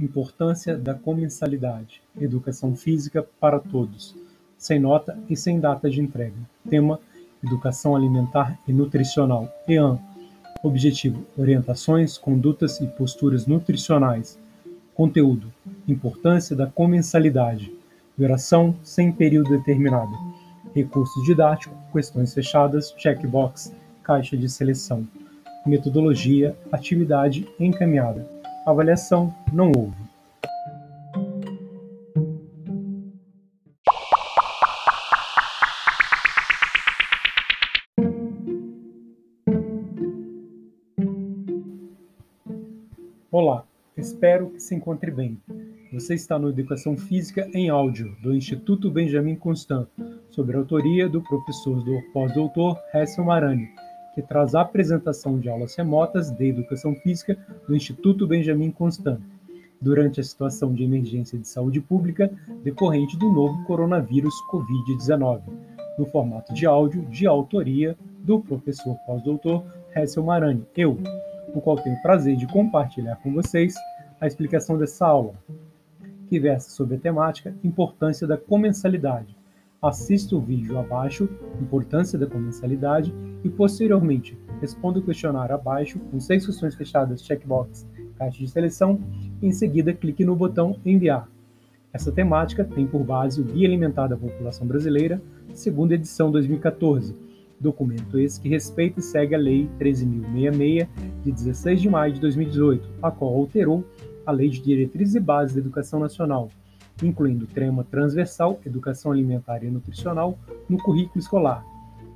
Importância da comensalidade: Educação física para todos, sem nota e sem data de entrega. Tema: Educação alimentar e nutricional. EAN. Objetivo: orientações, condutas e posturas nutricionais. Conteúdo: Importância da comensalidade. Duração sem período determinado. Recurso didático, questões fechadas, checkbox, caixa de seleção. Metodologia, atividade encaminhada. Avaliação, não houve. Olá, espero que se encontre bem. Você está no Educação Física em Áudio, do Instituto Benjamin Constant, sob a autoria do professor do pós-doutor Hessel Marani, que traz a apresentação de aulas remotas de Educação Física do Instituto Benjamin Constant, durante a situação de emergência de saúde pública decorrente do novo coronavírus Covid-19, no formato de áudio de autoria do professor pós-doutor Hessel Marani, eu, o qual tenho o prazer de compartilhar com vocês a explicação dessa aula, que versa sobre a temática Importância da Comensalidade. Assista o vídeo abaixo, Importância da Comensalidade, e posteriormente responda o questionário abaixo com seis questões fechadas, checkbox, caixa de seleção, e em seguida clique no botão Enviar. Essa temática tem por base o Guia Alimentar da População Brasileira, segunda edição 2014, documento esse que respeita e segue a Lei 13.066, de 16 de maio de 2018, a qual alterou a Lei de Diretrizes e Bases da Educação Nacional, incluindo o tema transversal Educação Alimentar e Nutricional no currículo escolar.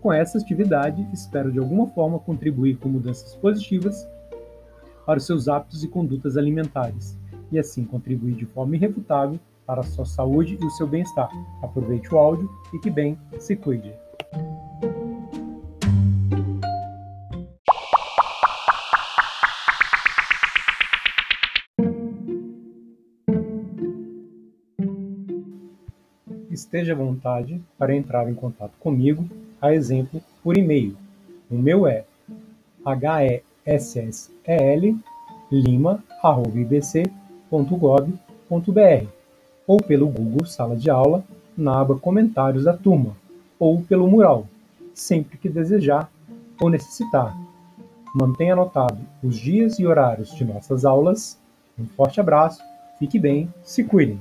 Com essa atividade, espero de alguma forma contribuir com mudanças positivas para os seus hábitos e condutas alimentares, e assim contribuir de forma irrefutável para a sua saúde e o seu bem-estar. Aproveite o áudio, fique bem, se cuide. Esteja à vontade para entrar em contato comigo, a exemplo, por e-mail. O meu é hessellima.ibc.gov.br ou pelo Google Sala de Aula na aba Comentários da Turma ou pelo mural, sempre que desejar ou necessitar. Mantenha anotado os dias e horários de nossas aulas. Um forte abraço, fique bem, se cuidem!